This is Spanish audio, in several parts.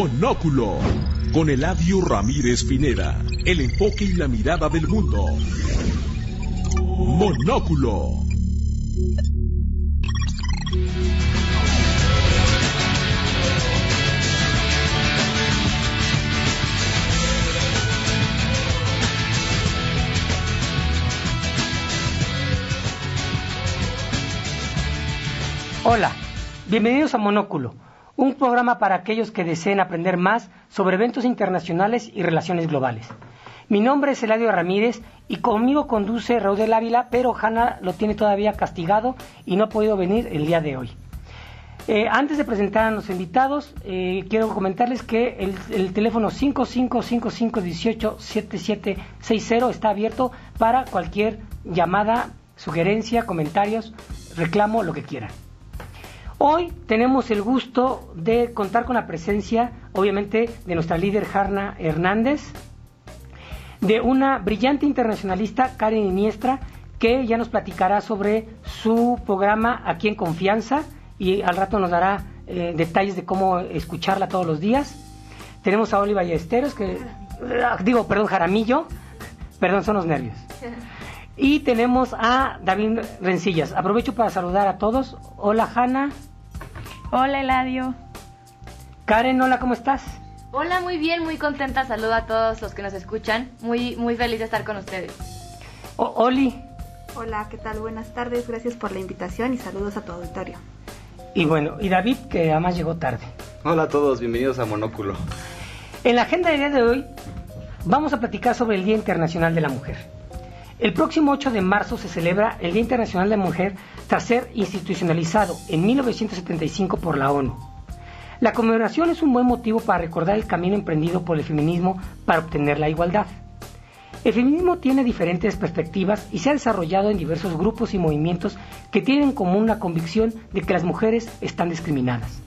Monóculo, con Eladio Ramírez Pineda, el enfoque y la mirada del mundo. Monóculo. Hola, bienvenidos a Monóculo, un programa para aquellos que deseen aprender más sobre eventos internacionales y relaciones globales. Mi nombre es Eladio Ramírez y conmigo conduce Raúl del Ávila, pero Hanna lo tiene todavía castigado y no ha podido venir el día de hoy. Eh, antes de presentar a los invitados, eh, quiero comentarles que el, el teléfono 5555187760 está abierto para cualquier llamada, sugerencia, comentarios, reclamo, lo que quieran. Hoy tenemos el gusto de contar con la presencia, obviamente, de nuestra líder Jarna Hernández, de una brillante internacionalista, Karen Iniestra, que ya nos platicará sobre su programa Aquí en Confianza y al rato nos dará eh, detalles de cómo escucharla todos los días. Tenemos a Oli Ballesteros, que, ah, digo, perdón, Jaramillo, perdón, son los nervios. Y tenemos a David Rencillas. Aprovecho para saludar a todos. Hola, Hanna. Hola Eladio. Karen, hola, ¿cómo estás? Hola, muy bien, muy contenta. Saludo a todos los que nos escuchan. Muy, muy feliz de estar con ustedes. O Oli. Hola, ¿qué tal? Buenas tardes. Gracias por la invitación y saludos a tu auditorio. Y bueno, y David, que además llegó tarde. Hola a todos, bienvenidos a Monóculo. En la agenda del día de hoy vamos a platicar sobre el Día Internacional de la Mujer. El próximo 8 de marzo se celebra el Día Internacional de la Mujer tras ser institucionalizado en 1975 por la ONU. La conmemoración es un buen motivo para recordar el camino emprendido por el feminismo para obtener la igualdad. El feminismo tiene diferentes perspectivas y se ha desarrollado en diversos grupos y movimientos que tienen en común la convicción de que las mujeres están discriminadas.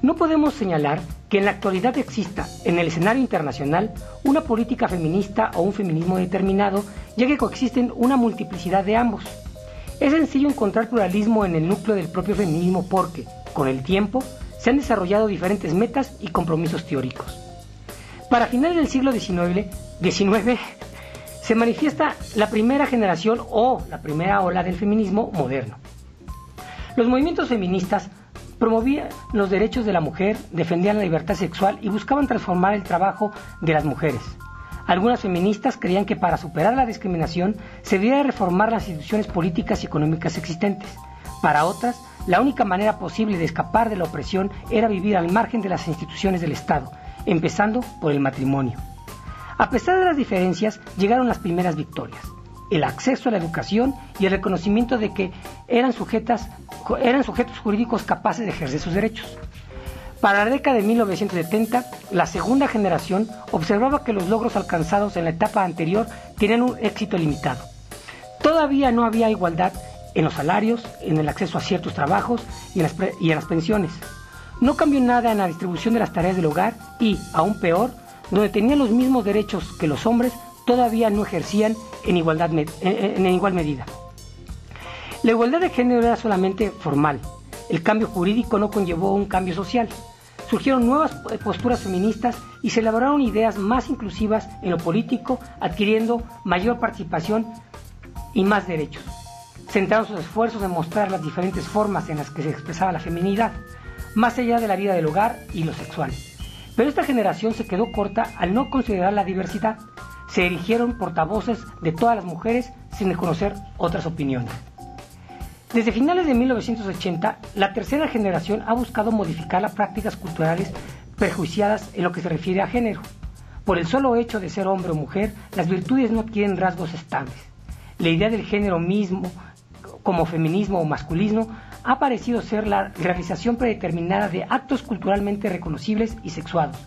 No podemos señalar que en la actualidad exista en el escenario internacional una política feminista o un feminismo determinado, ya que coexisten una multiplicidad de ambos. Es sencillo encontrar pluralismo en el núcleo del propio feminismo porque, con el tiempo, se han desarrollado diferentes metas y compromisos teóricos. Para finales del siglo XIX, se manifiesta la primera generación o la primera ola del feminismo moderno. Los movimientos feministas promovían los derechos de la mujer, defendían la libertad sexual y buscaban transformar el trabajo de las mujeres. Algunas feministas creían que para superar la discriminación se debía reformar las instituciones políticas y económicas existentes. Para otras, la única manera posible de escapar de la opresión era vivir al margen de las instituciones del Estado, empezando por el matrimonio. A pesar de las diferencias, llegaron las primeras victorias el acceso a la educación y el reconocimiento de que eran, sujetas, eran sujetos jurídicos capaces de ejercer sus derechos. Para la década de 1970, la segunda generación observaba que los logros alcanzados en la etapa anterior tenían un éxito limitado. Todavía no había igualdad en los salarios, en el acceso a ciertos trabajos y en las, y en las pensiones. No cambió nada en la distribución de las tareas del hogar y, aún peor, donde tenían los mismos derechos que los hombres, todavía no ejercían en, igualdad, en, igual medida. La igualdad de género era solamente formal. El cambio jurídico no conllevó un cambio social. Surgieron nuevas posturas feministas y se elaboraron ideas más inclusivas en lo político, adquiriendo mayor participación y más derechos. Centraron sus esfuerzos en mostrar las diferentes formas en las que se expresaba la feminidad, más allá de la vida del hogar y lo sexual. Pero esta generación se quedó corta al no considerar la diversidad, se erigieron portavoces de todas las mujeres sin reconocer otras opiniones. Desde finales de 1980, la tercera generación ha buscado modificar las prácticas culturales prejuiciadas en lo que se refiere a género. Por el solo hecho de ser hombre o mujer, las virtudes no adquieren rasgos estables. La idea del género mismo, como feminismo o masculismo, ha parecido ser la realización predeterminada de actos culturalmente reconocibles y sexuados,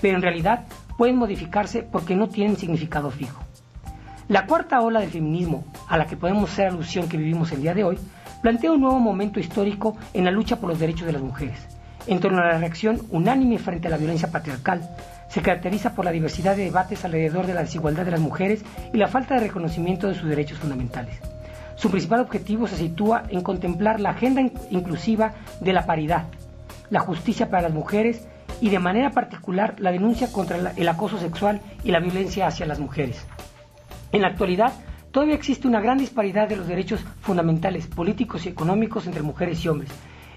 pero en realidad pueden modificarse porque no tienen significado fijo. La cuarta ola del feminismo, a la que podemos hacer alusión que vivimos el día de hoy, plantea un nuevo momento histórico en la lucha por los derechos de las mujeres. En torno a la reacción unánime frente a la violencia patriarcal, se caracteriza por la diversidad de debates alrededor de la desigualdad de las mujeres y la falta de reconocimiento de sus derechos fundamentales. Su principal objetivo se sitúa en contemplar la agenda inclusiva de la paridad, la justicia para las mujeres y de manera particular la denuncia contra el acoso sexual y la violencia hacia las mujeres. En la actualidad, todavía existe una gran disparidad de los derechos fundamentales, políticos y económicos entre mujeres y hombres.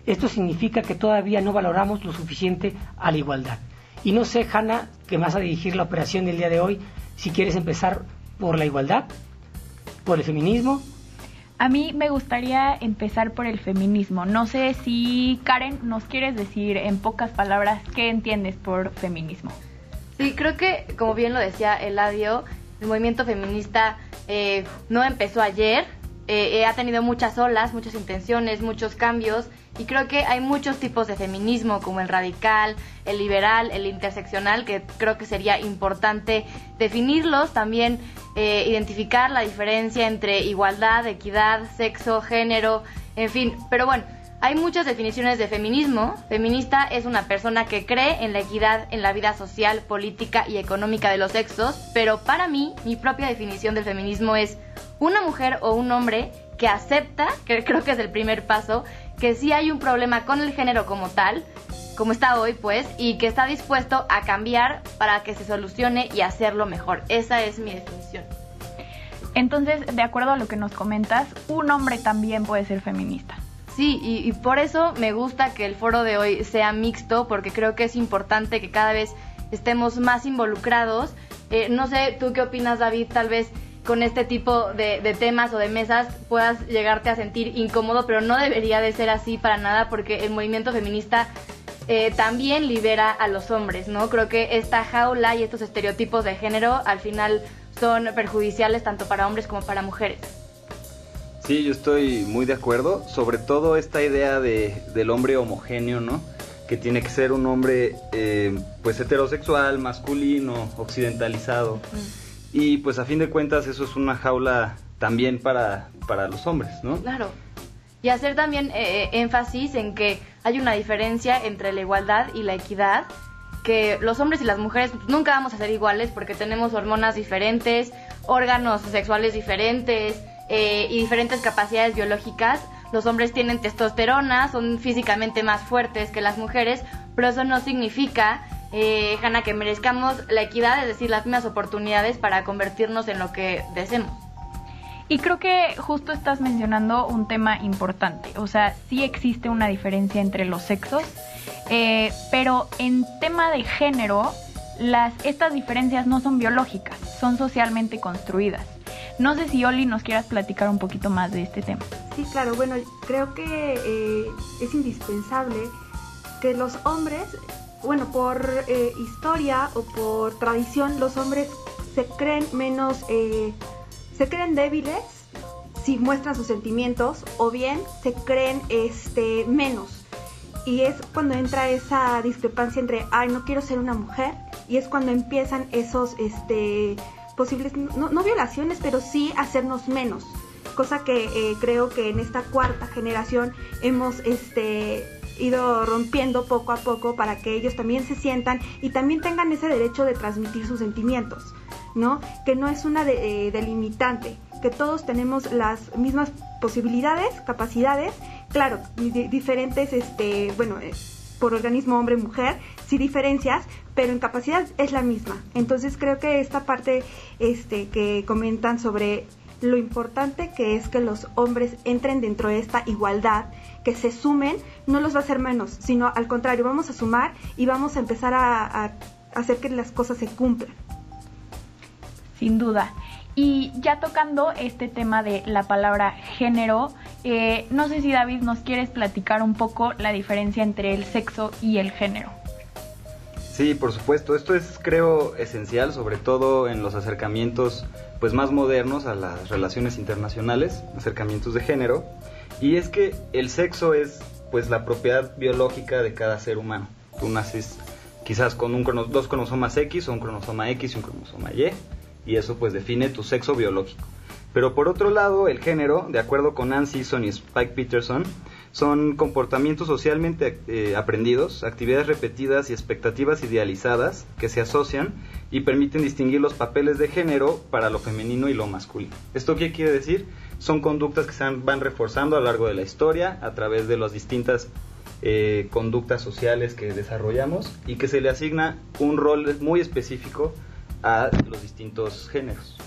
Esto significa que todavía no valoramos lo suficiente a la igualdad. Y no sé, Hanna, que vas a dirigir la operación del día de hoy, si quieres empezar por la igualdad, por el feminismo a mí me gustaría empezar por el feminismo. No sé si Karen nos quieres decir en pocas palabras qué entiendes por feminismo. Sí, creo que como bien lo decía Eladio, el movimiento feminista eh, no empezó ayer, eh, ha tenido muchas olas, muchas intenciones, muchos cambios y creo que hay muchos tipos de feminismo como el radical, el liberal, el interseccional que creo que sería importante definirlos, también eh, identificar la diferencia entre igualdad, equidad, sexo, género, en fin. Pero bueno, hay muchas definiciones de feminismo. Feminista es una persona que cree en la equidad en la vida social, política y económica de los sexos, pero para mí mi propia definición del feminismo es una mujer o un hombre que acepta, que creo que es el primer paso, que sí hay un problema con el género como tal, como está hoy, pues, y que está dispuesto a cambiar para que se solucione y hacerlo mejor. Esa es mi definición. Entonces, de acuerdo a lo que nos comentas, un hombre también puede ser feminista. Sí, y, por eso me gusta que el foro de hoy sea mixto, porque creo que es importante que cada vez estemos más involucrados. Eh, no sé, ¿tú qué opinas, David? Tal vez con este tipo de, temas o de mesas puedas llegarte a sentir incómodo, pero no debería de ser así para nada, porque el movimiento feminista eh, también libera a los hombres, ¿no? Creo que esta jaula y estos estereotipos de género al final son perjudiciales tanto para hombres como para mujeres. Sí, yo estoy muy de acuerdo, sobre todo esta idea de, del hombre homogéneo, ¿no? Que tiene que ser un hombre eh, pues heterosexual, masculino, occidentalizado. Mm. Y pues a fin de cuentas eso es una jaula también para, para los hombres, ¿no? Claro. Y hacer también eh, énfasis en que hay una diferencia entre la igualdad y la equidad, que los hombres y las mujeres nunca vamos a ser iguales porque tenemos hormonas diferentes, órganos sexuales diferentes eh, y diferentes capacidades biológicas. Los hombres tienen testosterona, son físicamente más fuertes que las mujeres, pero eso no significa, eh, Hanna, que merezcamos la equidad, es decir, las mismas oportunidades para convertirnos en lo que deseemos. Y creo que justo estás mencionando un tema importante, o sea, sí existe una diferencia entre los sexos, eh, pero en tema de género, las, estas diferencias no son biológicas, son socialmente construidas. No sé si Oli nos quieras platicar un poquito más de este tema. Sí, claro, bueno, creo que eh, es indispensable que los hombres, bueno, por eh, historia o por tradición, los hombres se creen menos se creen débiles si muestran sus sentimientos o bien se creen este menos. Y es cuando entra esa discrepancia entre, ay, no quiero ser una mujer, y es cuando empiezan esos este, posibles, no, violaciones, pero sí hacernos menos. Cosa que eh, creo que en esta cuarta generación hemos este, ido rompiendo poco a poco para que ellos también se sientan y también tengan ese derecho de transmitir sus sentimientos. ¿no? Que no es una eh, delimitante, que todos tenemos las mismas posibilidades, capacidades, claro, diferentes, este, bueno, eh, por organismo hombre-mujer, sí diferencias, pero en capacidad es la misma. Entonces creo que esta parte este, que comentan sobre lo importante que es que los hombres entren dentro de esta igualdad, que se sumen, no los va a hacer menos, sino al contrario, vamos a sumar y vamos a empezar a hacer que las cosas se cumplan sin duda. Y ya tocando este tema de la palabra género, eh, no sé si David nos quieres platicar un poco la diferencia entre el sexo y el género. Sí, por supuesto. Esto es, creo, esencial, sobre todo en los acercamientos pues más modernos a las relaciones internacionales, acercamientos de género. Y es que el sexo es pues la propiedad biológica de cada ser humano. Tú naces quizás con un, dos cromosomas X o un cromosoma X y un cromosoma Y y eso pues define tu sexo biológico. Pero por otro lado, el género, de acuerdo con Nancy Sison y Spike Peterson, son comportamientos socialmente eh, aprendidos, actividades repetidas y expectativas idealizadas que se asocian y permiten distinguir los papeles de género para lo femenino y lo masculino. ¿Esto qué quiere decir? Son conductas que se van reforzando a lo largo de la historia a través de las distintas eh, conductas sociales que desarrollamos y que se le asigna un rol muy específico a los distintos géneros.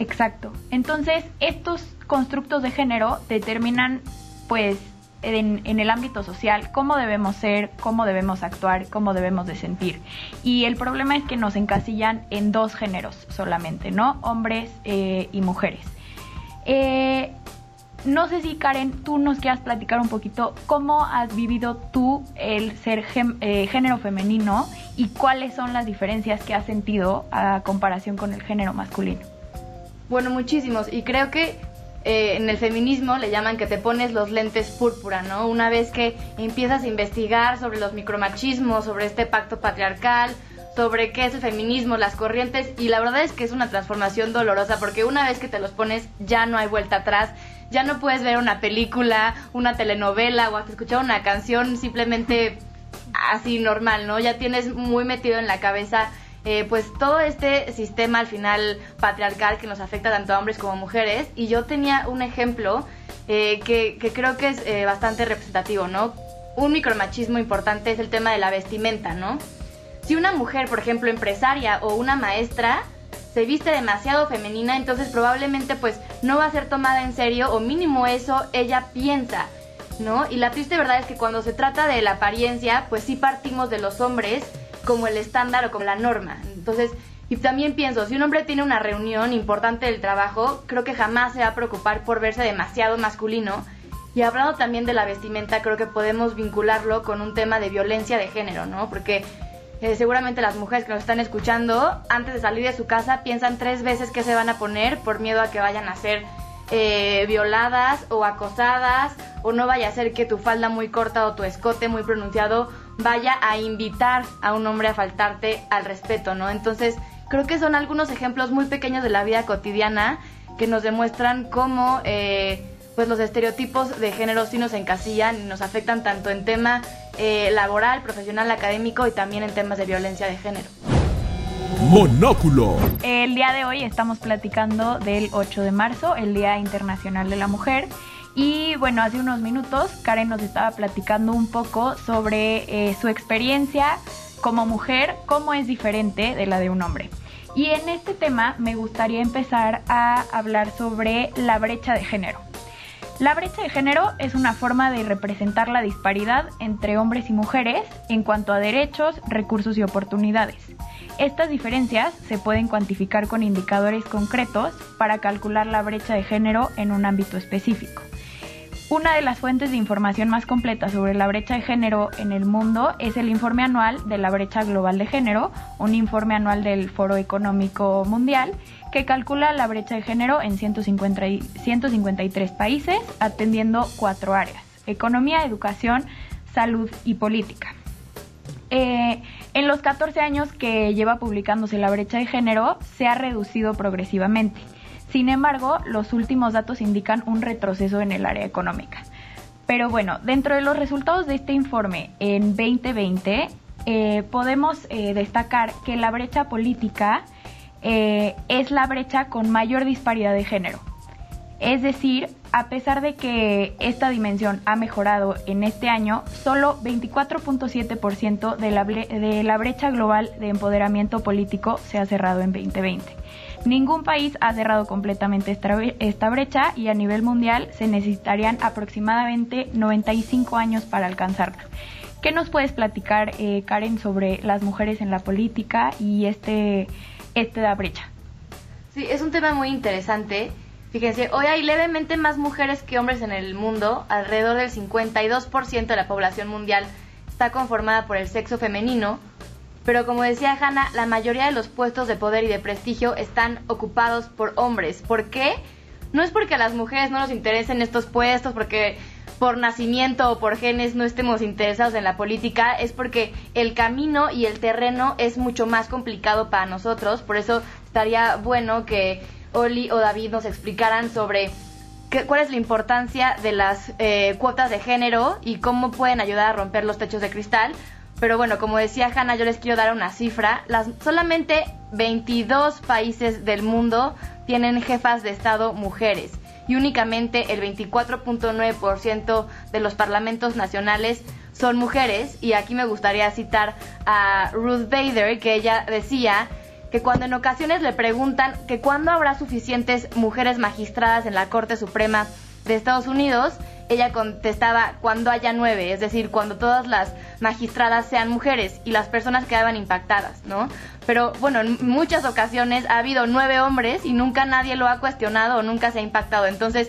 Exacto. Entonces, estos constructos de género determinan, pues, en, en, el ámbito social, cómo debemos ser, cómo debemos actuar, cómo debemos de sentir. Y el problema es que nos encasillan en dos géneros solamente, ¿no? Hombres eh, y mujeres. Eh, no sé si Karen, tú nos quieras platicar un poquito cómo has vivido tú el ser eh, género femenino y cuáles son las diferencias que has sentido a comparación con el género masculino. Bueno, muchísimos. Y creo que eh, en el feminismo le llaman que te pones los lentes púrpura, ¿no? Una vez que empiezas a investigar sobre los micromachismos, sobre este pacto patriarcal, sobre qué es el feminismo, las corrientes, y la verdad es que es una transformación dolorosa porque una vez que te los pones ya no hay vuelta atrás, ya no puedes ver una película, una telenovela o hasta escuchar una canción simplemente así normal, ¿no? Ya tienes muy metido en la cabeza eh, pues todo este sistema al final patriarcal que nos afecta tanto a hombres como a mujeres. Y yo tenía un ejemplo eh, que, creo que es eh, bastante representativo, ¿no? Un micromachismo importante es el tema de la vestimenta, ¿no? Si una mujer, por ejemplo, empresaria o una maestra se viste demasiado femenina, entonces probablemente pues no va a ser tomada en serio o mínimo eso ella piensa. ¿No? Y la triste verdad es que cuando se trata de la apariencia, pues sí partimos de los hombres como el estándar o como la norma. Entonces, y también pienso, si un hombre tiene una reunión importante del trabajo, creo que jamás se va a preocupar por verse demasiado masculino. Y hablando también de la vestimenta, creo que podemos vincularlo con un tema de violencia de género, ¿no? Porque eh, seguramente las mujeres que nos están escuchando, antes de salir de su casa, piensan tres veces qué se van a poner por miedo a que vayan a ser eh, violadas o acosadas, o no vaya a ser que tu falda muy corta o tu escote muy pronunciado vaya a invitar a un hombre a faltarte al respeto, ¿no? Entonces, creo que son algunos ejemplos muy pequeños de la vida cotidiana que nos demuestran cómo eh, pues los estereotipos de género sí nos encasillan y nos afectan tanto en tema eh, laboral, profesional, académico y también en temas de violencia de género. Monóculo. El día de hoy estamos platicando del 8 de marzo, el Día Internacional de la Mujer. Y bueno, hace unos minutos Karen nos estaba platicando un poco sobre eh, su experiencia como mujer, cómo es diferente de la de un hombre. Y en este tema me gustaría empezar a hablar sobre la brecha de género. La brecha de género es una forma de representar la disparidad entre hombres y mujeres en cuanto a derechos, recursos y oportunidades. Estas diferencias se pueden cuantificar con indicadores concretos para calcular la brecha de género en un ámbito específico. Una de las fuentes de información más completa sobre la brecha de género en el mundo es el informe anual de la brecha global de género, un informe anual del Foro Económico Mundial que calcula la brecha de género en 153 países, atendiendo cuatro áreas, economía, educación, salud y política. Eh, en los 14 años que lleva publicándose la brecha de género, se ha reducido progresivamente. Sin embargo, los últimos datos indican un retroceso en el área económica. Pero bueno, dentro de los resultados de este informe en 2020, eh, podemos eh, destacar que la brecha política eh, es la brecha con mayor disparidad de género. Es decir, a pesar de que esta dimensión ha mejorado en este año, solo 24.7% de la, de la brecha global de empoderamiento político se ha cerrado en 2020. Ningún país ha cerrado completamente esta brecha y a nivel mundial se necesitarían aproximadamente 95 años para alcanzarla. ¿Qué nos puedes platicar, eh, Karen, sobre las mujeres en la política y este, este brecha? Sí, es un tema muy interesante. Fíjense, hoy hay levemente más mujeres que hombres en el mundo. Alrededor del 52% de la población mundial está conformada por el sexo femenino, pero como decía Hanna, la mayoría de los puestos de poder y de prestigio están ocupados por hombres. ¿Por qué? No es porque a las mujeres no nos interesen estos puestos, porque por nacimiento o por genes no estemos interesados en la política, es porque el camino y el terreno es mucho más complicado para nosotros. Por eso estaría bueno que Oli o David nos explicaran sobre cuál es la importancia de las eh, cuotas de género y cómo pueden ayudar a romper los techos de cristal pero bueno, como decía Hanna, yo les quiero dar una cifra. Las, solamente 22 países del mundo tienen jefas de Estado mujeres. y únicamente el 24.9% de los parlamentos nacionales son mujeres. Y aquí me gustaría citar a Ruth Bader, que ella decía que cuando en ocasiones le preguntan que cuándo habrá suficientes mujeres magistradas en la Corte Suprema de Estados Unidos, ella contestaba cuando haya nueve, es decir, cuando todas las magistradas sean mujeres y las personas quedaban impactadas, ¿no? Pero bueno, en muchas ocasiones ha habido nueve hombres y nunca nadie lo ha cuestionado o nunca se ha impactado. Entonces,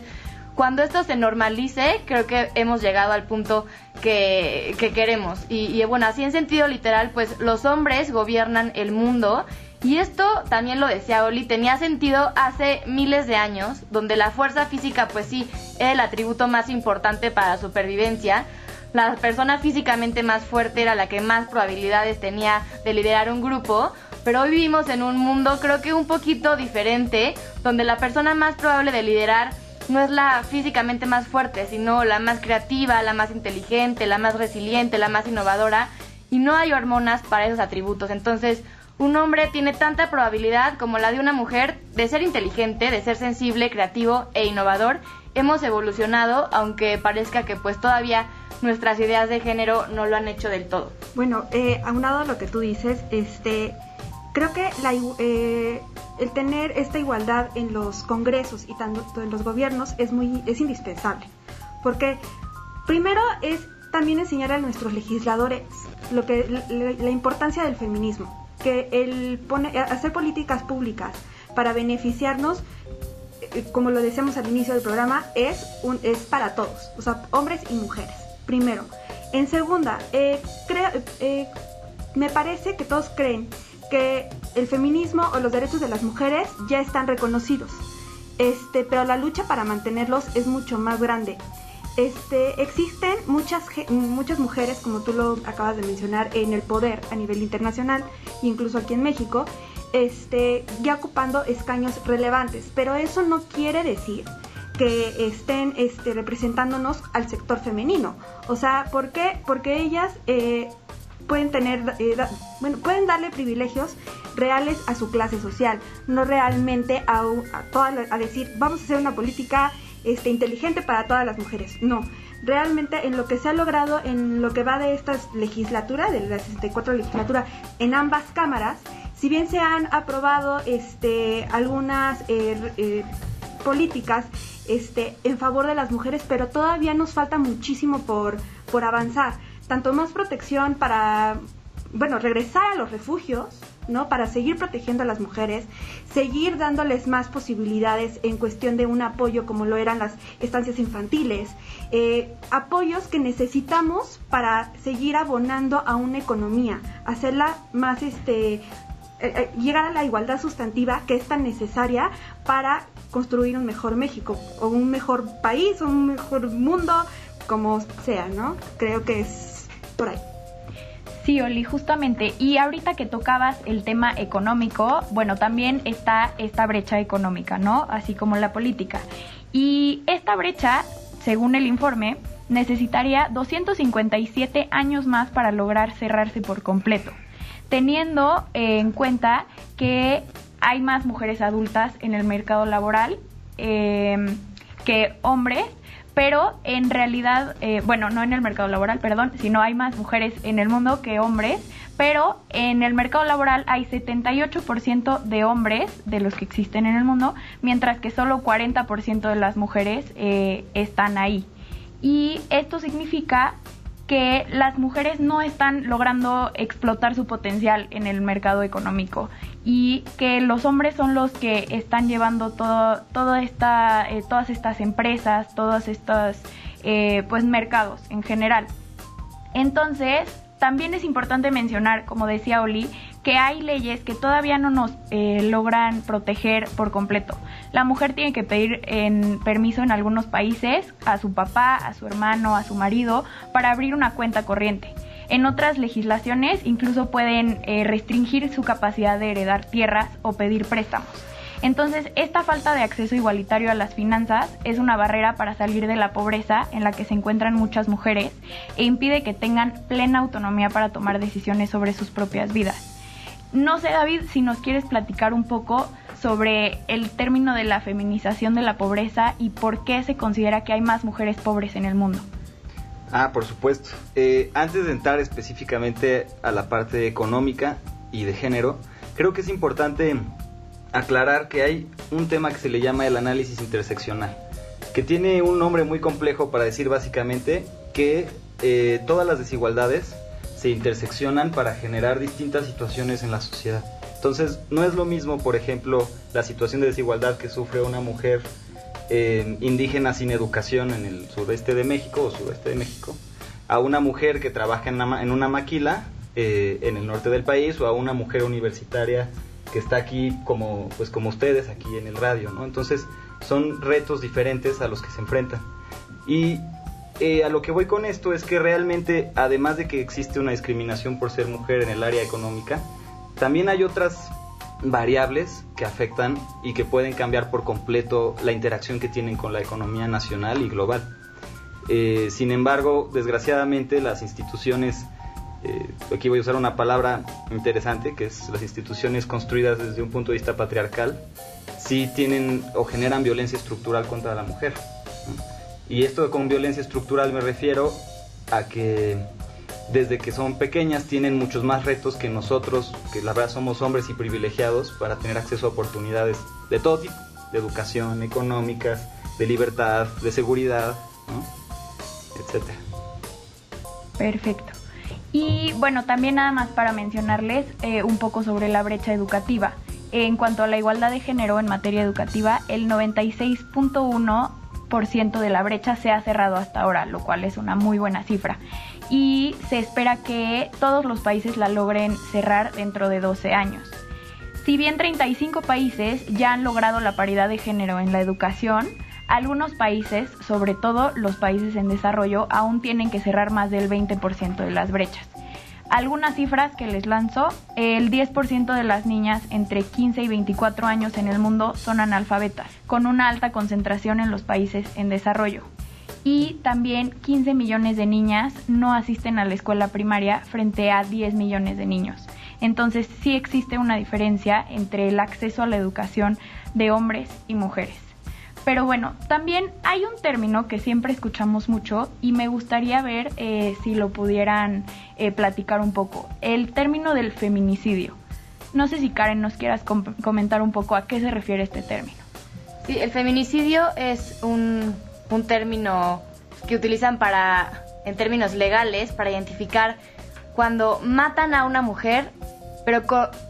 cuando esto se normalice, creo que hemos llegado al punto que, queremos. Y, y bueno, así en sentido literal, pues los hombres gobiernan el mundo y esto también lo decía Oli, tenía sentido hace miles de años, donde la fuerza física pues sí era el atributo más importante para la supervivencia. La persona físicamente más fuerte era la que más probabilidades tenía de liderar un grupo, pero hoy vivimos en un mundo creo que un poquito diferente, donde la persona más probable de liderar no es la físicamente más fuerte, sino la más creativa, la más inteligente, la más resiliente, la más innovadora, y no hay hormonas para esos atributos. Entonces, un hombre tiene tanta probabilidad como la de una mujer de ser inteligente, de ser sensible, creativo e innovador. Hemos evolucionado, aunque parezca que pues todavía nuestras ideas de género no lo han hecho del todo. Bueno, eh, aunado a lo que tú dices, este, creo que la, eh, el tener esta igualdad en los congresos y tanto en los gobiernos es muy es indispensable, porque primero es también enseñar a nuestros legisladores lo que la importancia del feminismo que el pone, hacer políticas públicas para beneficiarnos, eh, como lo decíamos al inicio del programa, es, un, es para todos, o sea, hombres y mujeres, primero. En segunda, eh, eh, me parece que todos creen que el feminismo o los derechos de las mujeres ya están reconocidos, este, pero la lucha para mantenerlos es mucho más grande. Este, existen muchas, muchas mujeres, como tú lo acabas de mencionar, en el poder a nivel internacional, incluso aquí en México, este, ya ocupando escaños relevantes. Pero eso no quiere decir que estén este, representándonos al sector femenino. O sea, ¿por qué? Porque ellas eh, pueden tener, eh, bueno, pueden darle privilegios reales a su clase social, no realmente a, a, a decir, vamos a hacer una política este, inteligente para todas las mujeres. No, realmente en lo que se ha logrado en lo que va de esta legislatura, de la 64 legislatura, en ambas cámaras, si bien se han aprobado este, algunas eh, eh, políticas este, en favor de las mujeres, pero todavía nos falta muchísimo por, por avanzar. Tanto más protección para, bueno, regresar a los refugios, ¿no? Para seguir protegiendo a las mujeres, seguir dándoles más posibilidades en cuestión de un apoyo como lo eran las estancias infantiles, eh, apoyos que necesitamos para seguir abonando a una economía, hacerla más, este, eh, eh, llegar a la igualdad sustantiva que es tan necesaria para construir un mejor México o un mejor país o un mejor mundo, como sea, ¿no? Creo que es por ahí. Sí, Oli, justamente. Y ahorita que tocabas el tema económico, bueno, también está esta brecha económica, ¿no? Así como la política. Y esta brecha, según el informe, necesitaría 257 años más para lograr cerrarse por completo, teniendo en cuenta que hay más mujeres adultas en el mercado laboral eh, que hombres pero en realidad, eh, bueno, no en el mercado laboral, perdón, sino hay más mujeres en el mundo que hombres, pero en el mercado laboral hay 78% de hombres de los que existen en el mundo, mientras que solo 40% de las mujeres eh, están ahí. Y esto significa que las mujeres no están logrando explotar su potencial en el mercado económico y que los hombres son los que están llevando todo, toda esta, eh, todas estas empresas, todos estos eh, pues mercados en general. Entonces, también es importante mencionar, como decía Oli, que hay leyes que todavía no nos eh, logran proteger por completo. La mujer tiene que pedir en permiso en algunos países a su papá, a su hermano, a su marido para abrir una cuenta corriente. En otras legislaciones incluso pueden eh, restringir su capacidad de heredar tierras o pedir préstamos. Entonces, esta falta de acceso igualitario a las finanzas es una barrera para salir de la pobreza en la que se encuentran muchas mujeres e impide que tengan plena autonomía para tomar decisiones sobre sus propias vidas. No sé, David, si nos quieres platicar un poco sobre el término de la feminización de la pobreza y por qué se considera que hay más mujeres pobres en el mundo. Ah, por supuesto. Eh, antes de entrar específicamente a la parte económica y de género, creo que es importante aclarar que hay un tema que se le llama el análisis interseccional, que tiene un nombre muy complejo para decir básicamente que eh, todas las desigualdades se interseccionan para generar distintas situaciones en la sociedad. Entonces, no es lo mismo, por ejemplo, la situación de desigualdad que sufre una mujer indígena sin educación en el sureste de México o sureste de México, a una mujer que trabaja en una, en una maquila eh, en el norte del país o a una mujer universitaria que está aquí como, pues como ustedes aquí en el radio, ¿no? Entonces, son retos diferentes a los que se enfrentan. Y eh, a lo que voy con esto es que realmente, además de que existe una discriminación por ser mujer en el área económica, también hay otras variables que afectan y que pueden cambiar por completo la interacción que tienen con la economía nacional y global. Eh, sin embargo, desgraciadamente las instituciones, eh, aquí voy a usar una palabra interesante, que es las instituciones construidas desde un punto de vista patriarcal, sí tienen o generan violencia estructural contra la mujer. Y esto con violencia estructural me refiero a que desde que son pequeñas tienen muchos más retos que nosotros, que la verdad somos hombres y privilegiados para tener acceso a oportunidades de todo tipo, de educación, económicas, de libertad, de seguridad, etcétera. Perfecto. Y bueno, también nada más para mencionarles eh, un poco sobre la brecha educativa. En cuanto a la igualdad de género en materia educativa, el 96.1% de la brecha se ha cerrado hasta ahora, lo cual es una muy buena cifra y se espera que todos los países la logren cerrar dentro de 12 años. Si bien 35 países ya han logrado la paridad de género en la educación, algunos países, sobre todo los países en desarrollo, aún tienen que cerrar más del 20% de las brechas. Algunas cifras que les lanzo, el 10% de las niñas entre 15 y 24 años en el mundo son analfabetas, con una alta concentración en los países en desarrollo y también 15 millones de niñas no asisten a la escuela primaria frente a 10 millones de niños. Entonces sí existe una diferencia entre el acceso a la educación de hombres y mujeres. Pero bueno, también hay un término que siempre escuchamos mucho y me gustaría ver eh, si lo pudieran eh, platicar un poco. El término del feminicidio. No sé si Karen nos quieras comentar un poco a qué se refiere este término. Sí, el feminicidio es un un término que utilizan para, en términos legales, para identificar cuando matan a una mujer, pero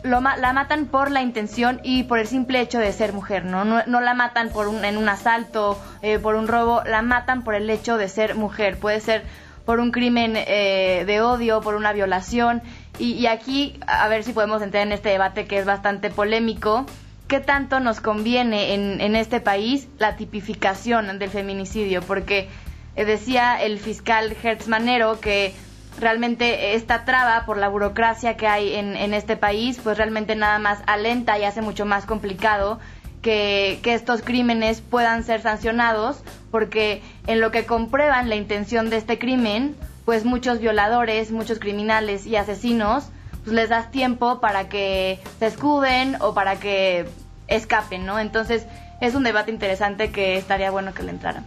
la matan por la intención y por el simple hecho de ser mujer, no, no, la matan por un, en un asalto, eh, por un robo, la matan por el hecho de ser mujer. Puede ser por un crimen eh, de odio, por una violación. Y, y, aquí, a ver si podemos entrar en este debate que es bastante polémico, qué tanto nos conviene en, en este país la tipificación del feminicidio, porque eh, decía el fiscal Hertz Manero que realmente esta traba por la burocracia que hay en, en, este país, pues realmente nada más alenta y hace mucho más complicado que, que, estos crímenes puedan ser sancionados, porque en lo que comprueban la intención de este crimen, pues muchos violadores, muchos criminales y asesinos, pues les das tiempo para que se escuden o para que escapen, ¿no? Entonces es un debate interesante que estaría bueno que le entraran.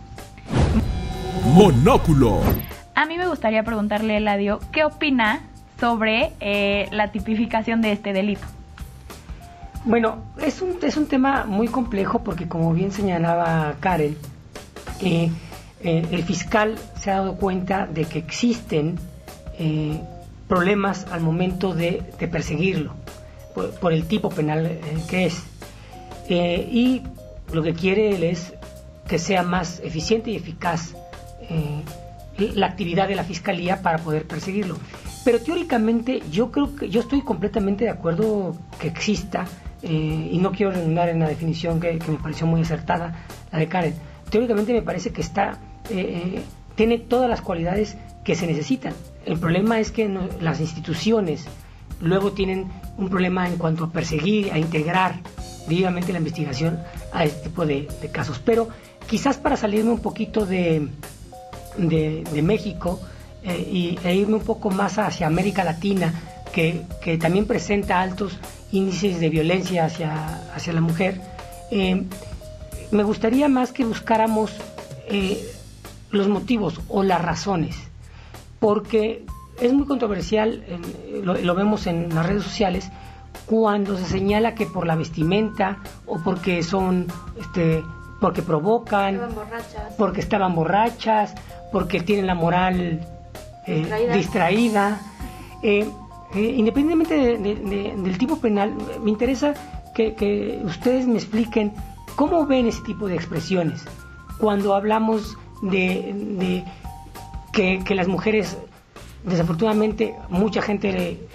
Monóculo. A mí me gustaría preguntarle, Eladio, ¿qué opina sobre eh, la tipificación de este delito? Bueno, es un, es un tema muy complejo porque como bien señalaba Karen, eh, eh, el fiscal se ha dado cuenta de que existen problemas al momento de, perseguirlo por, el tipo penal que es. Y lo que quiere él es que sea más eficiente y eficaz la actividad de la fiscalía para poder perseguirlo. Pero teóricamente yo creo que yo estoy completamente de acuerdo que exista eh, y no quiero redundar en la definición que, me pareció muy acertada la de Karen. Teóricamente me parece que está tiene todas las cualidades que se necesitan. El problema es que las instituciones luego tienen un problema en cuanto a perseguir, a integrar vivamente la investigación a este tipo de, casos. Pero quizás para salirme un poquito de, de, México eh, y, e irme un poco más hacia América Latina, que, que, también presenta altos índices de violencia hacia, hacia la mujer, eh, me gustaría más que buscáramos eh, los motivos o las razones, porque es muy controversial, lo, vemos en las redes sociales, cuando se señala que por la vestimenta o porque son, este, porque provocan, porque estaban borrachas, porque tienen la moral eh, distraída. Eh, eh, independientemente del tipo penal, me interesa que, ustedes me expliquen cómo ven ese tipo de expresiones cuando hablamos de, que, las mujeres, desafortunadamente, mucha gente,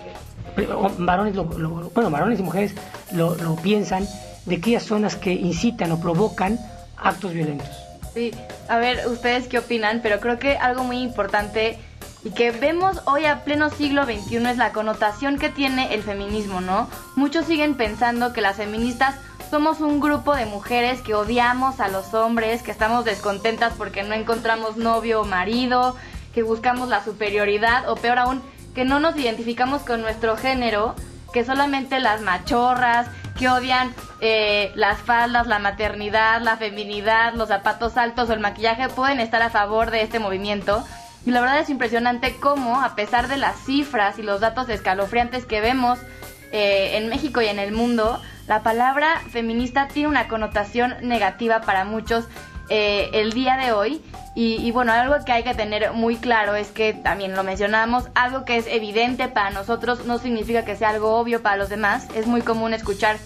varones, bueno, varones y mujeres lo, lo piensan, de que ellas son las que incitan o provocan actos violentos. Sí, a ver, ustedes qué opinan, pero creo que algo muy importante y que vemos hoy a pleno siglo XXI es la connotación que tiene el feminismo, ¿no? Muchos siguen pensando que las feministas somos un grupo de mujeres que odiamos a los hombres, que estamos descontentas porque no encontramos novio o marido, que buscamos la superioridad o peor aún, que no nos identificamos con nuestro género, que solamente las machorras, que odian eh, las faldas, la maternidad, la feminidad, los zapatos altos o el maquillaje pueden estar a favor de este movimiento. Y la verdad es impresionante cómo, a pesar de las cifras y los datos escalofriantes que vemos eh, en México y en el mundo, la palabra feminista tiene una connotación negativa para muchos eh, el día de hoy. Y, y, bueno, algo que hay que tener muy claro es que también lo mencionamos, algo que es evidente para nosotros no significa que sea algo obvio para los demás. Es muy común escuchar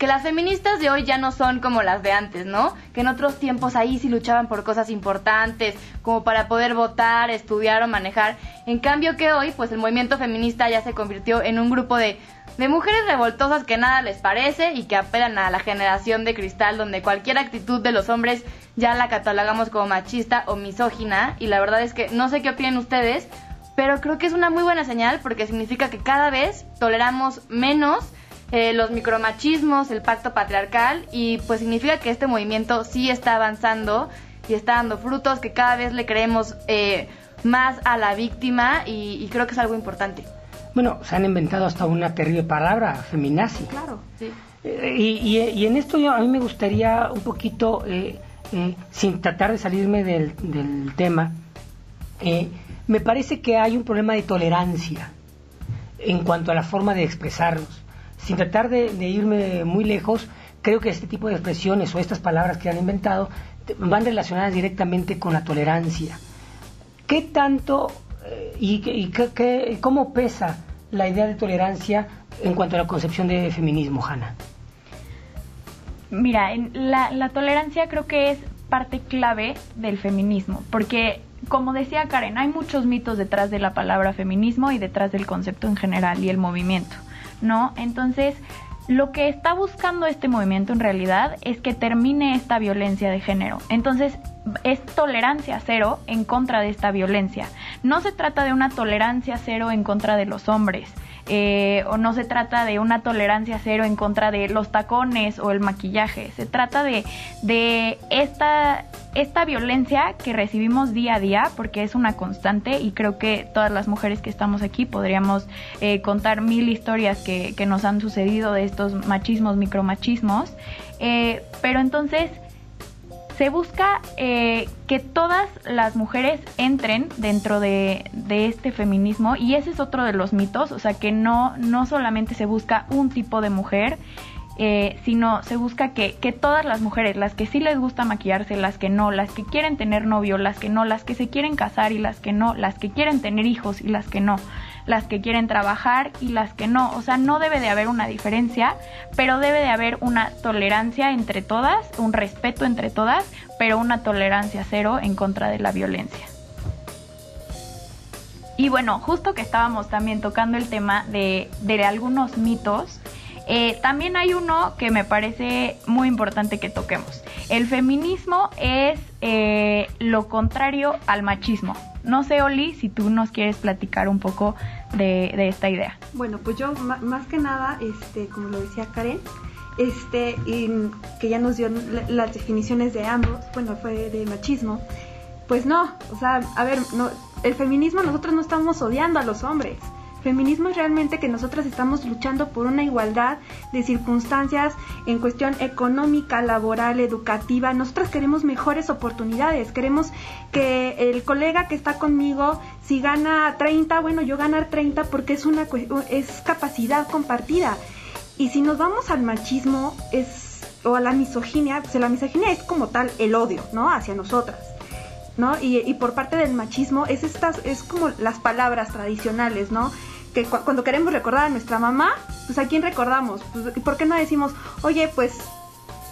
que las feministas de hoy ya no son como las de antes, ¿no? Que en otros tiempos ahí sí luchaban por cosas importantes, como para poder votar, estudiar o manejar. En cambio que hoy, pues el movimiento feminista ya se convirtió en un grupo de, de mujeres revoltosas que nada les parece y que apelan a la generación de cristal donde cualquier actitud de los hombres ya la catalogamos como machista o misógina. Y la verdad es que no sé qué opinan ustedes, pero creo que es una muy buena señal porque significa que cada vez toleramos menos eh, los micromachismos, el pacto patriarcal y pues significa que este movimiento sí está avanzando y está dando frutos, que cada vez le creemos eh, más a la víctima y, creo que es algo importante. Bueno, se han inventado hasta una terrible palabra, feminazi. Claro, sí. Eh, y, en esto yo, a mí me gustaría un poquito, sin tratar de salirme del, tema, me parece que hay un problema de tolerancia en cuanto a la forma de expresarnos sin tratar de, irme muy lejos, creo que este tipo de expresiones o estas palabras que han inventado van relacionadas directamente con la tolerancia. ¿Qué tanto eh, y, cómo pesa la idea de tolerancia en cuanto a la concepción de feminismo, Hanna? Mira, la, la tolerancia creo que es parte clave del feminismo, porque como decía Karen, hay muchos mitos detrás de la palabra feminismo y detrás del concepto en general y el movimiento. ¿no? Entonces, lo que está buscando este movimiento en realidad es que termine esta violencia de género. Entonces, es tolerancia cero en contra de esta violencia. No se trata de una tolerancia cero en contra de los hombres. Eh, o no se trata de una tolerancia cero en contra de los tacones o el maquillaje. Se trata de, de esta esta violencia que recibimos día a día, porque es una constante y creo que todas las mujeres que estamos aquí podríamos eh, contar mil historias que, nos han sucedido de estos machismos, micromachismos, eh, pero entonces se busca eh, que todas las mujeres entren dentro de, de, este feminismo y ese es otro de los mitos, o sea que no, no solamente se busca un tipo de mujer, eh, sino se busca que, que, todas las mujeres, las que sí les gusta maquillarse, las que no, las que quieren tener novio, las que no, las que se quieren casar y las que no, las que quieren tener hijos y las que no, las que quieren trabajar y las que no. O sea, no debe de haber una diferencia, pero debe de haber una tolerancia entre todas, un respeto entre todas, pero una tolerancia cero en contra de la violencia. Y bueno, justo que estábamos también tocando el tema de, de algunos mitos, eh, también hay uno que me parece muy importante que toquemos. El feminismo es eh, lo contrario al machismo. No sé, Oli, si tú nos quieres platicar un poco de, esta idea. Bueno, pues yo más que nada, este, como lo decía Karen, este, que ya nos dio las definiciones de ambos, bueno, fue de machismo. Pues no, o sea, a ver, no, el feminismo nosotros no estamos odiando a los hombres Feminismo es realmente que nosotras estamos luchando por una igualdad de circunstancias en cuestión económica, laboral, educativa. Nosotras queremos mejores oportunidades. Queremos que el colega que está conmigo, si gana 30, bueno, yo ganar 30 porque es una es capacidad compartida. Y si nos vamos al machismo es o a la misoginia, pues la misoginia es como tal el odio, ¿no? Hacia nosotras. Y, por parte del machismo es estas, es como las palabras tradicionales, ¿no? que cuando queremos recordar a nuestra mamá, pues a quién recordamos, pues, ¿por qué no decimos, oye, pues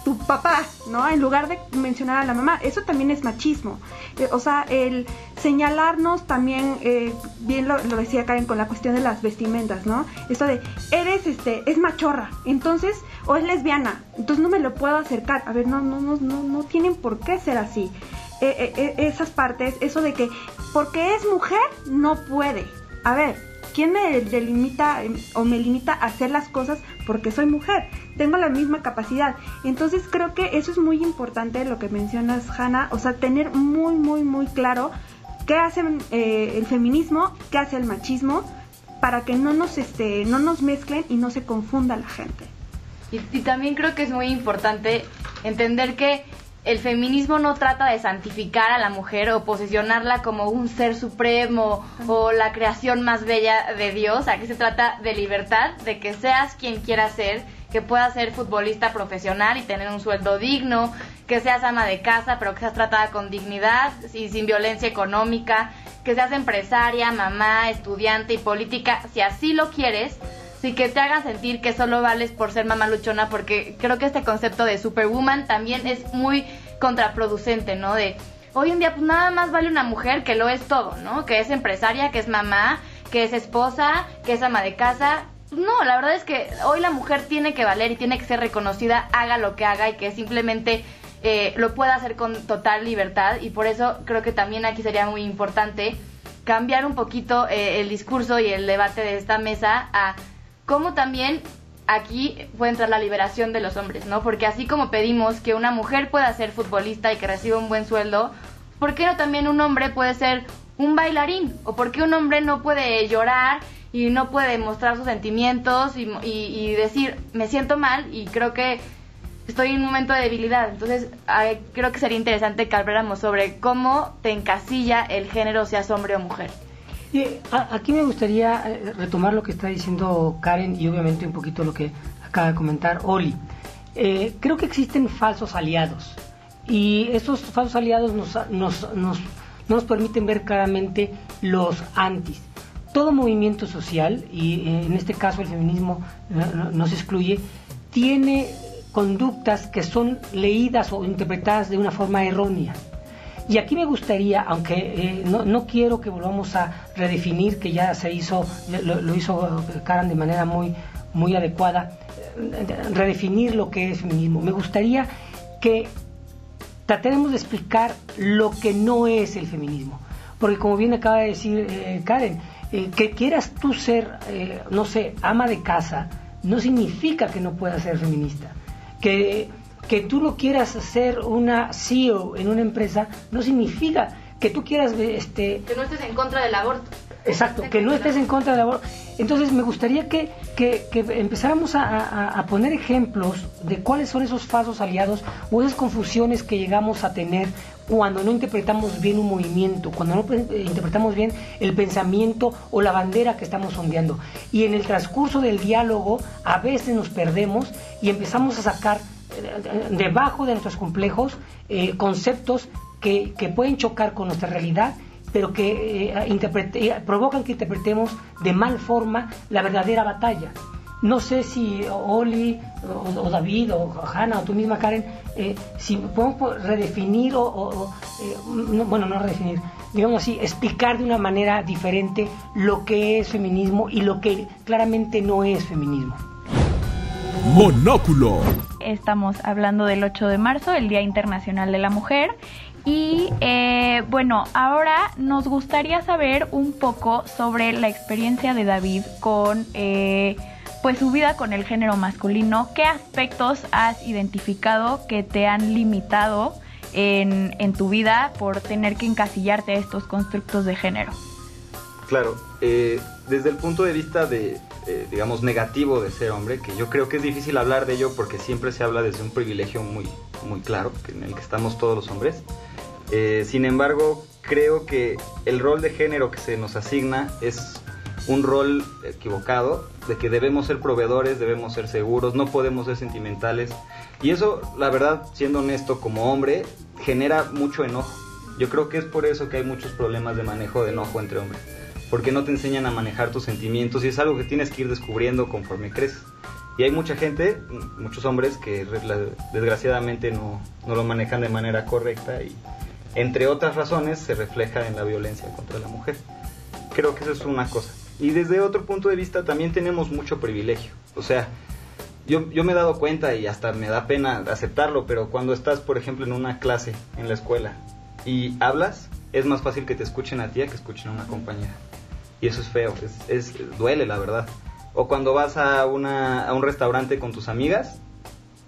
tu papá, ¿no? En lugar de mencionar a la mamá, eso también es machismo. Eh, o sea, el señalarnos también, eh, bien lo, decía Karen con la cuestión de las vestimentas, ¿no? Esto de, eres, este, es machorra, entonces, o es lesbiana, entonces no me lo puedo acercar. A ver, no, no, no, no, no tienen por qué ser así. Eh, esas partes, eso de que porque es mujer, no puede. A ver, ¿Quién me delimita em, o me limita a hacer las cosas porque soy mujer? Tengo la misma capacidad. Entonces creo que eso es muy importante lo que mencionas, Hanna. O sea, tener muy, muy, muy claro qué hace eh, el feminismo, qué hace el machismo, para que no nos, este, no nos mezclen y no se confunda la gente. y también creo que es muy importante entender que el feminismo no trata de santificar a la mujer o posicionarla como un ser supremo o la creación más bella de Dios. Aquí se trata de libertad, de que seas quien quieras ser, que puedas ser futbolista profesional y tener un sueldo digno, que seas ama de casa, pero que seas tratada con dignidad y sin violencia económica, que seas empresaria, mamá, estudiante y política, si así lo quieres sí que te hagan sentir que solo vales por ser mamá luchona, porque creo que este concepto de superwoman también es muy contraproducente, ¿no? De hoy en día pues nada más vale una mujer que lo es todo, ¿no? Que es empresaria, que es mamá, que es esposa, que es ama de casa. No, la verdad es que hoy la mujer tiene que valer y tiene que ser reconocida, haga lo que haga y que simplemente eh, lo pueda hacer con total libertad y por eso creo que también aquí sería muy importante cambiar un poquito eh, el discurso y el debate de esta mesa a como también aquí puede entrar la liberación de los hombres, ¿no? Porque así como pedimos que una mujer pueda ser futbolista y que reciba un buen sueldo, ¿por qué no también un hombre puede ser un bailarín? ¿O por qué un hombre no puede llorar y no puede mostrar sus sentimientos y, decir, me siento mal y creo que estoy en un momento de debilidad? Entonces, creo que sería interesante que habláramos sobre cómo te encasilla el género, seas hombre o mujer aquí me gustaría eh, retomar lo que está diciendo Karen y obviamente un poquito lo que acaba de comentar Oli. Eh, creo que existen falsos aliados y esos falsos aliados nos, nos, nos, nos permiten ver claramente los antis. Todo movimiento social, y eh, en este caso el feminismo no se excluye, tiene conductas que son leídas o interpretadas de una forma errónea. Y aquí me gustaría, aunque eh, no, quiero que volvamos a redefinir, que ya se hizo, lo, hizo Karen de manera muy, muy adecuada, eh, redefinir lo que es feminismo. Me gustaría que tratemos de explicar lo que no es el feminismo. Porque como bien acaba de decir eh, Karen, que quieras tú ser, no sé, ama de casa, no significa que no puedas ser feminista. Que que tú no quieras ser una CEO en una empresa no significa que tú quieras este que no estés en contra del aborto exacto que no estés en contra del aborto entonces me gustaría que, que, empezáramos a, poner ejemplos de cuáles son esos falsos aliados o esas confusiones que llegamos a tener cuando no interpretamos bien un movimiento, cuando no interpretamos bien el pensamiento o la bandera que estamos ondeando. Y en el transcurso del diálogo a veces nos perdemos y empezamos a sacar debajo de nuestros complejos eh, conceptos que, pueden chocar con nuestra realidad, pero que eh, eh, provocan que interpretemos de mal forma la verdadera batalla. No sé si Oli o, David o Hanna o tú misma Karen, si podemos redefinir o, bueno, no redefinir, digamos así, explicar de una manera diferente lo que es feminismo y lo que claramente no es feminismo. Monóculo. Estamos hablando del 8 de marzo, el Día Internacional de la Mujer. Y eh, bueno, ahora nos gustaría saber un poco sobre la experiencia de David con eh, pues su vida con el género masculino. ¿Qué aspectos has identificado que te han limitado en, en tu vida por tener que encasillarte a estos constructos de género? Claro, eh, desde el punto de vista de, eh, digamos, negativo de ser hombre, que yo creo que es difícil hablar de ello porque siempre se habla desde un privilegio muy, muy claro, en el que estamos todos los hombres. Eh, sin embargo, creo que el rol de género que se nos asigna es un rol equivocado, de que debemos ser proveedores, debemos ser seguros, no podemos ser sentimentales. Y eso, la verdad, siendo honesto como hombre, genera mucho enojo. Yo creo que es por eso que hay muchos problemas de manejo de enojo entre hombres. Porque no te enseñan a manejar tus sentimientos y es algo que tienes que ir descubriendo conforme creces. Y hay mucha gente, muchos hombres, que desgraciadamente no, no lo manejan de manera correcta y entre otras razones se refleja en la violencia contra la mujer. Creo que eso es una cosa. Y desde otro punto de vista también tenemos mucho privilegio. O sea, yo, yo me he dado cuenta y hasta me da pena aceptarlo, pero cuando estás, por ejemplo, en una clase en la escuela y hablas, es más fácil que te escuchen a ti que escuchen a una compañera. Y eso es feo, es, duele la verdad. O cuando vas a, una, a un restaurante con tus amigas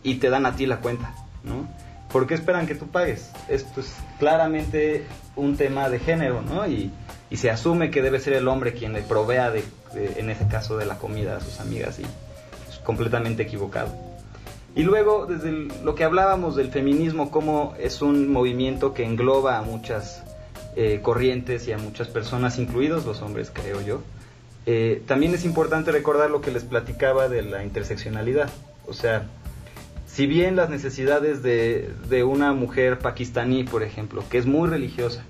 y te dan a ti la cuenta, ¿no? ¿Por qué esperan que tú pagues? Esto es claramente un tema de género, ¿no? Y, y se asume que debe ser el hombre quien le provea, de, en ese caso, de la comida a sus amigas y es completamente equivocado. Y luego, desde lo que hablábamos del feminismo, cómo es un movimiento que engloba a muchas eh, corrientes y a muchas personas, incluidos los hombres, creo yo, eh, también es importante recordar lo que les platicaba de la interseccionalidad. O sea, si bien las necesidades de, de una mujer pakistaní, por ejemplo, que es muy religiosa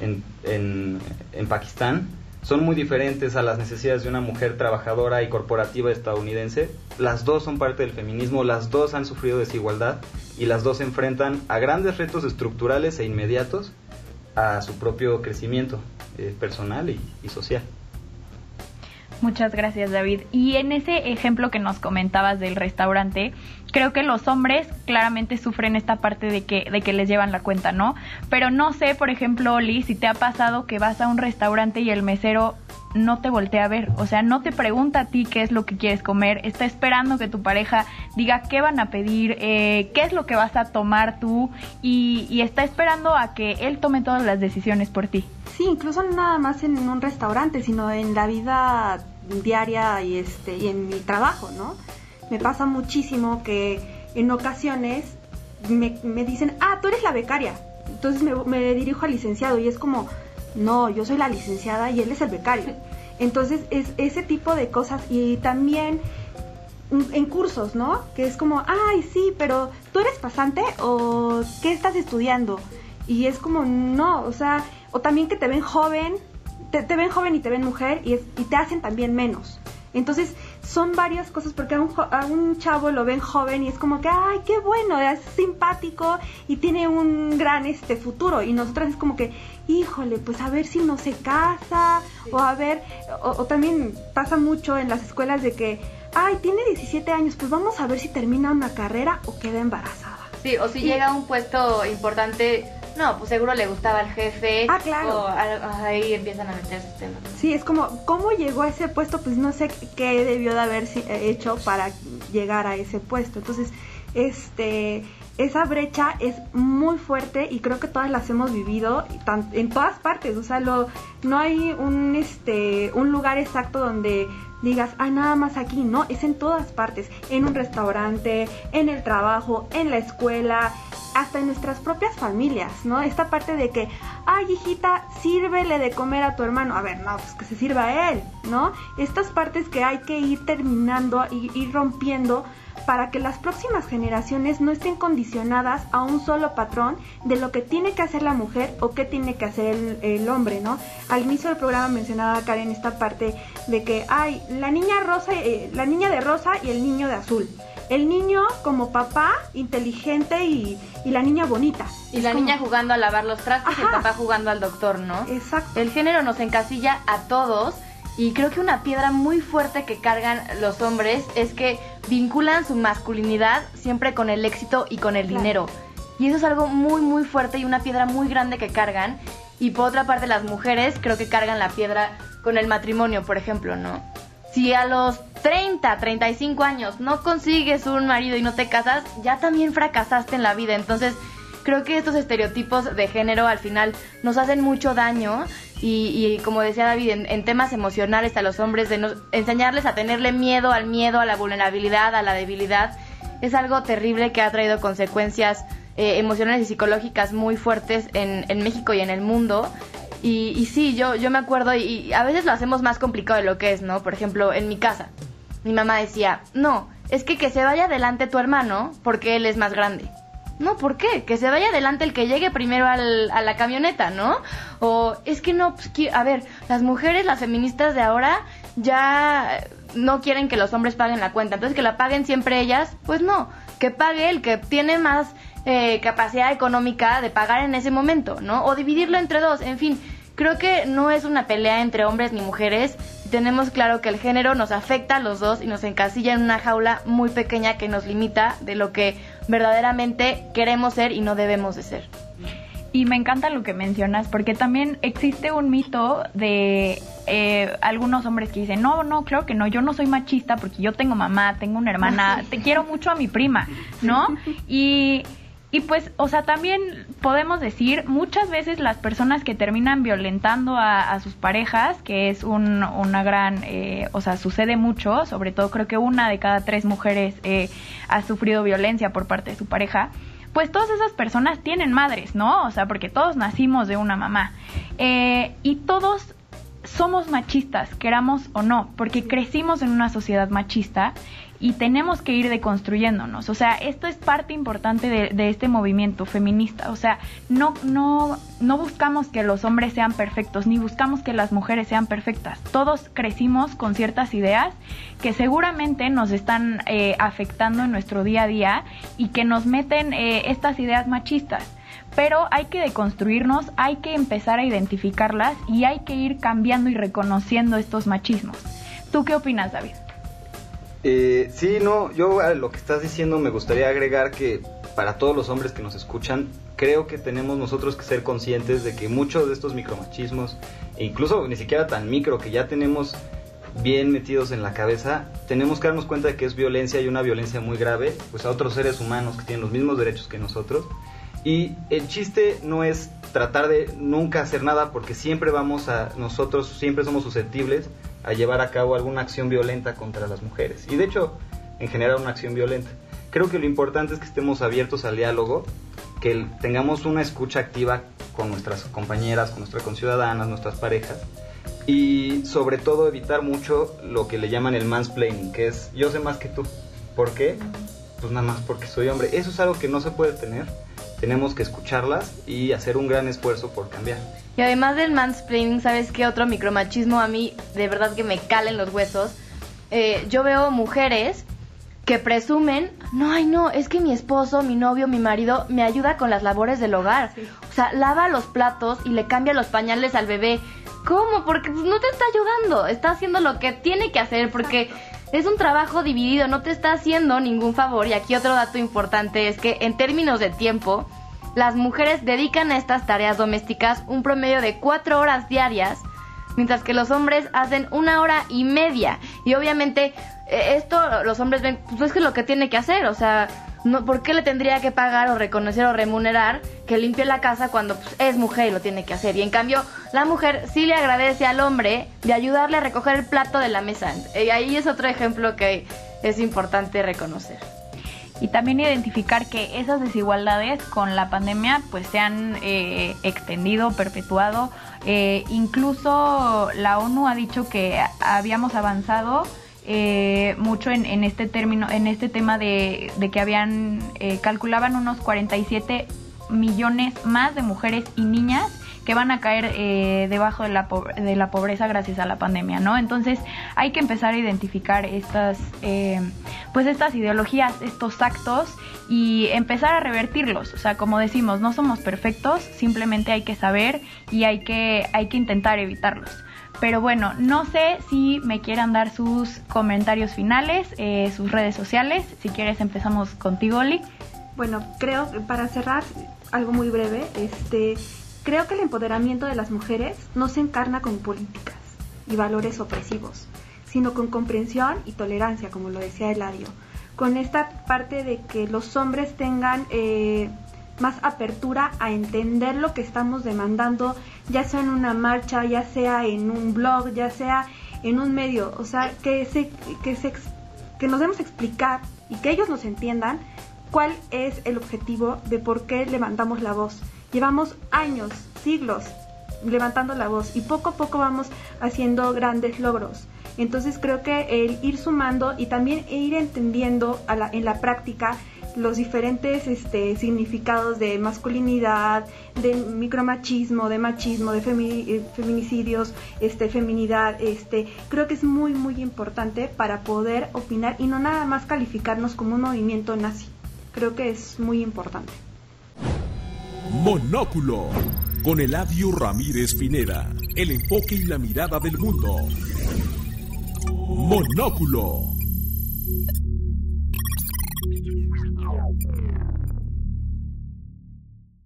en, en, en, Pakistán, son muy diferentes a las necesidades de una mujer trabajadora y corporativa estadounidense, las dos son parte del feminismo, las dos han sufrido desigualdad y las dos se enfrentan a grandes retos estructurales e inmediatos a su propio crecimiento eh, personal y, social. Muchas gracias, David. Y en ese ejemplo que nos comentabas del restaurante, creo que los hombres claramente sufren esta parte de que, de que les llevan la cuenta, ¿no? Pero no sé, por ejemplo, Oli, si te ha pasado que vas a un restaurante y el mesero no te voltea a ver, o sea, no te pregunta a ti qué es lo que quieres comer, está esperando que tu pareja diga qué van a pedir, eh, qué es lo que vas a tomar tú y, y está esperando a que él tome todas las decisiones por ti. Sí, incluso nada más en un restaurante, sino en la vida diaria y este y en mi trabajo, ¿no? Me pasa muchísimo que en ocasiones me, me dicen, ah, tú eres la becaria. Entonces me, me dirijo al licenciado y es como, no, yo soy la licenciada y él es el becario. Entonces es ese tipo de cosas y también en cursos, ¿no? Que es como, ay, sí, pero tú eres pasante o qué estás estudiando. Y es como, no, o sea, o también que te ven joven, te, ven joven y te ven mujer y, y te hacen también menos. Entonces, son varias cosas porque a un, a un, chavo lo ven joven y es como que, ay, qué bueno, es simpático y tiene un gran este futuro. Y nosotras es como que, híjole, pues a ver si no se casa o a ver, o, o también pasa mucho en las escuelas de que, ay, tiene 17 años, pues vamos a ver si termina una carrera o queda embarazada. Sí, o si llega a un puesto importante no, pues seguro le gustaba al jefe. Ah, claro. O ahí empiezan a meterse temas. Sí, es como, ¿cómo llegó a ese puesto? Pues no sé qué debió de haber hecho para llegar a ese puesto. Entonces, este, esa brecha es muy fuerte y creo que todas las hemos vivido en todas partes. O sea, lo, no hay un, este, un lugar exacto donde digas, ah, nada más aquí, no, es en todas partes, en un restaurante, en el trabajo, en la escuela, hasta en nuestras propias familias, ¿no? Esta parte de que, ay, hijita, sírvele de comer a tu hermano. A ver, no, pues que se sirva a él, ¿no? Estas partes que hay que ir terminando y ir rompiendo para que las próximas generaciones no estén condicionadas a un solo patrón de lo que tiene que hacer la mujer o qué tiene que hacer el, hombre, ¿no? Al inicio del programa mencionaba Karen esta parte de que hay la niña rosa, eh, la niña de rosa y el niño de azul el niño como papá inteligente y, la niña bonita. Y la niña jugando a lavar los trastes y el papá jugando al doctor, ¿no? Exacto. El género nos encasilla a todos y creo que una piedra muy fuerte que cargan los hombres es que vinculan su masculinidad siempre con el éxito y con el dinero. Y eso es algo muy, muy fuerte y una piedra muy grande que cargan. Y por otra parte, las mujeres creo que cargan la piedra con el matrimonio, por ejemplo, ¿no? Si a los 30, 35 años no consigues un marido y no te casas, ya también fracasaste en la vida. Entonces, creo que estos estereotipos de género al final nos hacen mucho daño y, como decía David, en, temas emocionales a los hombres, de enseñarles a tenerle miedo al miedo, a la vulnerabilidad, a la debilidad, es algo terrible que ha traído consecuencias eh, emocionales y psicológicas muy fuertes en, en México y en el mundo. Y, y, sí, yo, yo me acuerdo, y, a veces lo hacemos más complicado de lo que es, ¿no? Por ejemplo, en mi casa, mi mamá decía, no, es que que se vaya adelante tu hermano porque él es más grande. No, ¿por qué? Que se vaya adelante el que llegue primero al, a la camioneta, ¿no? O es que no, pues, a ver, las mujeres, las feministas de ahora ya no quieren que los hombres paguen la cuenta, entonces que la paguen siempre ellas, pues no, que pague el que tiene más eh, capacidad económica de pagar en ese momento, ¿no? O dividirlo entre dos, en fin, creo que no es una pelea entre hombres ni mujeres, tenemos claro que el género nos afecta a los dos y nos encasilla en una jaula muy pequeña que nos limita de lo que verdaderamente queremos ser y no debemos de ser. Y me encanta lo que mencionas, porque también existe un mito de eh, algunos hombres que dicen, no, no, creo que no, yo no soy machista porque yo tengo mamá, tengo una hermana, te quiero mucho a mi prima, ¿no? Y y pues, o sea, también podemos decir, muchas veces las personas que terminan violentando a, sus parejas, que es un, una gran, eh, o sea, sucede mucho, sobre todo creo que una de cada tres mujeres eh, ha sufrido violencia por parte de su pareja, pues todas esas personas tienen madres, ¿no? O sea, porque todos nacimos de una mamá. Eh, y todos somos machistas, queramos o no, porque crecimos en una sociedad machista y tenemos que ir deconstruyéndonos. O sea, esto es parte importante de, este movimiento feminista. O sea, no, no, no buscamos que los hombres sean perfectos, ni buscamos que las mujeres sean perfectas. Todos crecimos con ciertas ideas que seguramente nos están eh, afectando en nuestro día a día y que nos meten eh, estas ideas machistas pero hay que deconstruirnos, hay que empezar a identificarlas y hay que ir cambiando y reconociendo estos machismos. ¿Tú qué opinas, David? Eh, sí, no, yo a lo que estás diciendo me gustaría agregar que para todos los hombres que nos escuchan, creo que tenemos nosotros que ser conscientes de que muchos de estos micromachismos, e incluso ni siquiera tan micro, que ya tenemos bien metidos en la cabeza, tenemos que darnos cuenta de que es violencia y una violencia muy grave, pues a otros seres humanos que tienen los mismos derechos que nosotros. Y el chiste no es tratar de nunca hacer nada porque siempre vamos a, nosotros siempre somos susceptibles a llevar a cabo alguna acción violenta contra las mujeres. Y de hecho, en general una acción violenta. Creo que lo importante es que estemos abiertos al diálogo, que tengamos una escucha activa con nuestras compañeras, con nuestras conciudadanas, nuestras parejas, y sobre todo evitar mucho lo que le llaman el mansplaining, que es yo sé más que tú. ¿Por qué? Pues nada más porque soy hombre. Eso es algo que no se puede tener tenemos que escucharlas y hacer un gran esfuerzo por cambiar. Y además del mansplaining, ¿sabes qué otro micromachismo a mí de verdad que me calen los huesos? Eh, yo veo mujeres que presumen, no, ay no, es que mi esposo, mi novio, mi marido me ayuda con las labores del hogar. O sea, lava los platos y le cambia los pañales al bebé. ¿Cómo? Porque pues, no te está ayudando, está haciendo lo que tiene que hacer porque es un trabajo dividido, no te está haciendo ningún favor. Y aquí otro dato importante es que en términos de tiempo, las mujeres dedican a estas tareas domésticas un promedio de cuatro horas diarias, mientras que los hombres hacen una hora y media. Y obviamente eh, esto los hombres ven, pues es que lo que tiene que hacer, o sea, no, ¿por qué le tendría que pagar o reconocer o remunerar que limpie la casa cuando pues, es mujer y lo tiene que hacer? Y en cambio, la mujer sí le agradece al hombre de ayudarle a recoger el plato de la mesa. Y ahí es otro ejemplo que es importante reconocer. Y también identificar que esas desigualdades con la pandemia pues se han eh, extendido, perpetuado. Eh, incluso la ONU ha dicho que habíamos avanzado eh, mucho en, este término, en este tema de, de que habían, eh, calculaban unos 47 millones más de mujeres y niñas que van a caer eh, debajo de la, de la pobreza gracias a la pandemia, ¿no? Entonces hay que empezar a identificar estas, eh, pues estas ideologías, estos actos y empezar a revertirlos. O sea, como decimos, no somos perfectos, simplemente hay que saber y hay que, hay que intentar evitarlos. Pero bueno, no sé si me quieran dar sus comentarios finales, eh, sus redes sociales. Si quieres empezamos contigo, Oli. Bueno, creo que para cerrar algo muy breve, este, creo que el empoderamiento de las mujeres no se encarna con políticas y valores opresivos, sino con comprensión y tolerancia, como lo decía Eladio. Con esta parte de que los hombres tengan eh, más apertura a entender lo que estamos demandando, ya sea en una marcha, ya sea en un blog, ya sea en un medio, o sea, que se, que se, que nos demos explicar y que ellos nos entiendan cuál es el objetivo de por qué levantamos la voz. Llevamos años, siglos levantando la voz y poco a poco vamos haciendo grandes logros. Entonces creo que el ir sumando y también ir entendiendo en la práctica los diferentes este, significados de masculinidad, de micromachismo, de machismo, de eh, feminicidios, este, feminidad, este, creo que es muy muy importante para poder opinar y no nada más calificarnos como un movimiento nazi. Creo que es muy importante. Monóculo con Eladio Ramírez Pineda, el enfoque y la mirada del mundo. Monóculo.